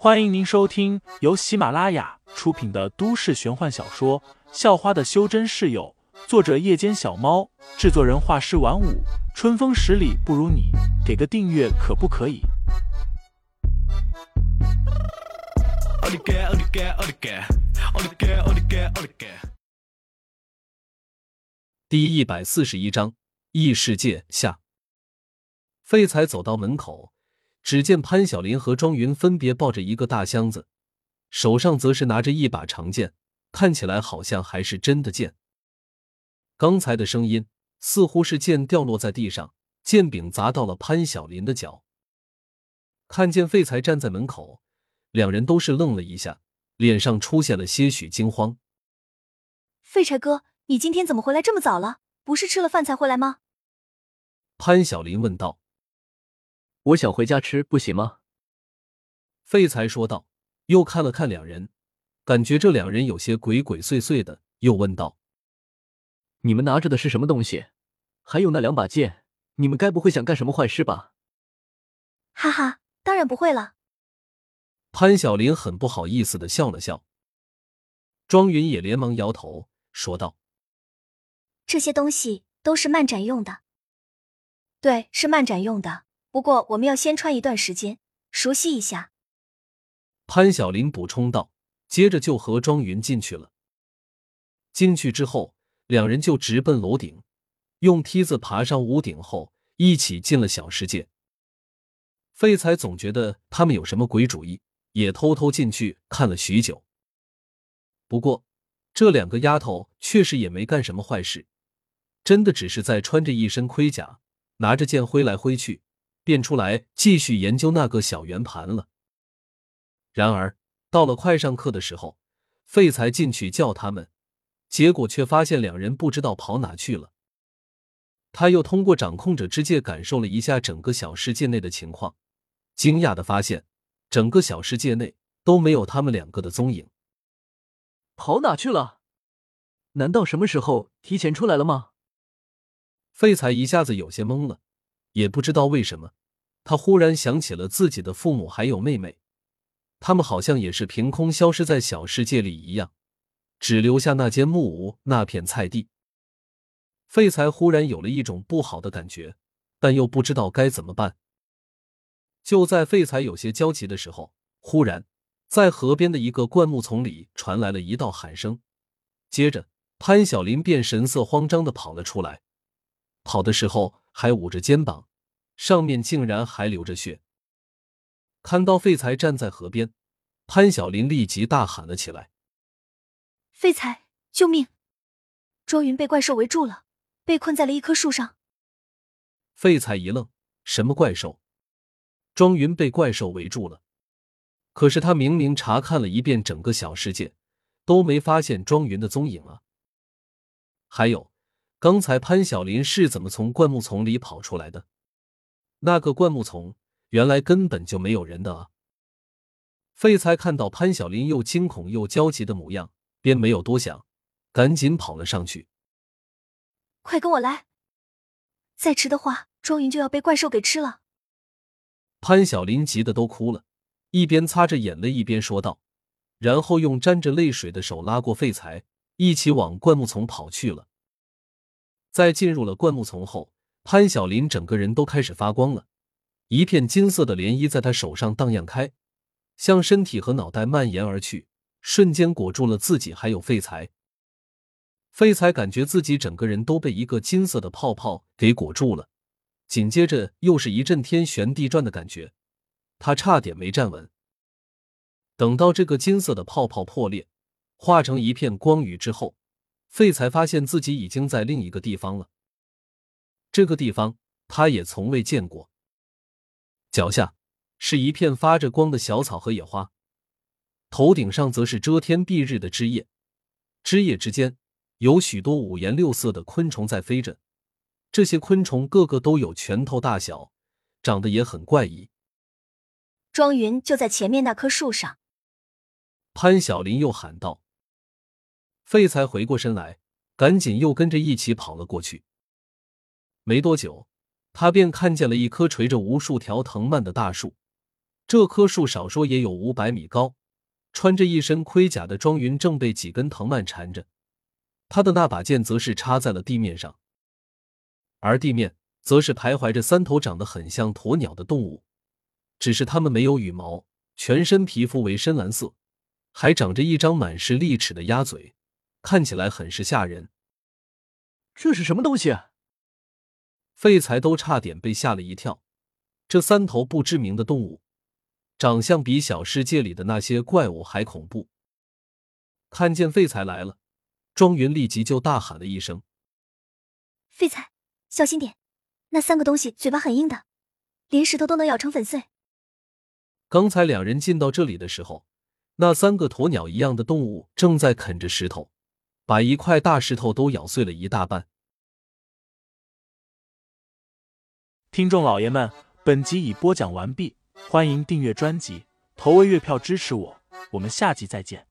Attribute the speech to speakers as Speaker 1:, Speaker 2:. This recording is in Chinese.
Speaker 1: 欢迎您收听由喜马拉雅出品的都市玄幻小说《校花的修真室友》，作者：夜间小猫，制作人：画师晚舞，春风十里不如你，给个订阅可不可以？
Speaker 2: 第一百四十一章异世界下。废材走到门口。只见潘晓林和庄云分别抱着一个大箱子，手上则是拿着一把长剑，看起来好像还是真的剑。刚才的声音似乎是剑掉落在地上，剑柄砸到了潘晓林的脚。看见废材站在门口，两人都是愣了一下，脸上出现了些许惊慌。
Speaker 3: 废柴哥，你今天怎么回来这么早了？不是吃了饭才回来吗？
Speaker 2: 潘晓林问道。
Speaker 4: 我想回家吃，不行吗？
Speaker 2: 废材说道，又看了看两人，感觉这两人有些鬼鬼祟祟的，又问道：“
Speaker 4: 你们拿着的是什么东西？还有那两把剑，你们该不会想干什么坏事吧？”
Speaker 3: 哈哈，当然不会了。
Speaker 2: 潘晓林很不好意思的笑了笑，庄云也连忙摇头说道：“
Speaker 3: 这些东西都是漫展用的，对，是漫展用的。”不过，我们要先穿一段时间，熟悉一下。
Speaker 2: 潘晓林补充道，接着就和庄云进去了。进去之后，两人就直奔楼顶，用梯子爬上屋顶后，一起进了小世界。废材总觉得他们有什么鬼主意，也偷偷进去看了许久。不过，这两个丫头确实也没干什么坏事，真的只是在穿着一身盔甲，拿着剑挥来挥去。便出来继续研究那个小圆盘了。然而到了快上课的时候，废材进去叫他们，结果却发现两人不知道跑哪去了。他又通过掌控者之戒感受了一下整个小世界内的情况，惊讶的发现整个小世界内都没有他们两个的踪影。
Speaker 4: 跑哪去了？难道什么时候提前出来了吗？
Speaker 2: 废材一下子有些懵了，也不知道为什么。他忽然想起了自己的父母还有妹妹，他们好像也是凭空消失在小世界里一样，只留下那间木屋、那片菜地。废材忽然有了一种不好的感觉，但又不知道该怎么办。就在废材有些焦急的时候，忽然在河边的一个灌木丛里传来了一道喊声，接着潘晓林便神色慌张的跑了出来，跑的时候还捂着肩膀。上面竟然还流着血。看到废材站在河边，潘晓林立即大喊了起来：“
Speaker 3: 废材，救命！庄云被怪兽围住了，被困在了一棵树上。”
Speaker 2: 废材一愣：“什么怪兽？庄云被怪兽围住了？可是他明明查看了一遍整个小世界，都没发现庄云的踪影啊！还有，刚才潘晓林是怎么从灌木丛里跑出来的？”那个灌木丛原来根本就没有人的啊！废材看到潘晓林又惊恐又焦急的模样，便没有多想，赶紧跑了上去。
Speaker 3: 快跟我来！再迟的话，庄云就要被怪兽给吃了。
Speaker 2: 潘晓林急得都哭了，一边擦着眼泪一边说道，然后用沾着泪水的手拉过废材，一起往灌木丛跑去了。在进入了灌木丛后。潘晓林整个人都开始发光了，一片金色的涟漪在他手上荡漾开，向身体和脑袋蔓延而去，瞬间裹住了自己还有废材。废材感觉自己整个人都被一个金色的泡泡给裹住了，紧接着又是一阵天旋地转的感觉，他差点没站稳。等到这个金色的泡泡破裂，化成一片光雨之后，废才发现自己已经在另一个地方了。这个地方他也从未见过。脚下是一片发着光的小草和野花，头顶上则是遮天蔽日的枝叶，枝叶之间有许多五颜六色的昆虫在飞着。这些昆虫个个都有拳头大小，长得也很怪异。
Speaker 3: 庄云就在前面那棵树上。
Speaker 2: 潘晓林又喊道：“废材！”回过身来，赶紧又跟着一起跑了过去。没多久，他便看见了一棵垂着无数条藤蔓的大树，这棵树少说也有五百米高，穿着一身盔甲的庄云正被几根藤蔓缠着，他的那把剑则是插在了地面上，而地面则是徘徊着三头长得很像鸵鸟的动物，只是它们没有羽毛，全身皮肤为深蓝色，还长着一张满是利齿的鸭嘴，看起来很是吓人。
Speaker 4: 这是什么东西？
Speaker 2: 啊废材都差点被吓了一跳。这三头不知名的动物，长相比小世界里的那些怪物还恐怖。看见废材来了，庄云立即就大喊了一声：“
Speaker 3: 废材，小心点！那三个东西嘴巴很硬的，连石头都能咬成粉碎。”
Speaker 2: 刚才两人进到这里的时候，那三个鸵鸟一样的动物正在啃着石头，把一块大石头都咬碎了一大半。
Speaker 1: 听众老爷们。本集已播讲完毕，欢迎订阅专辑，投喂月票支持我，我们下集再见。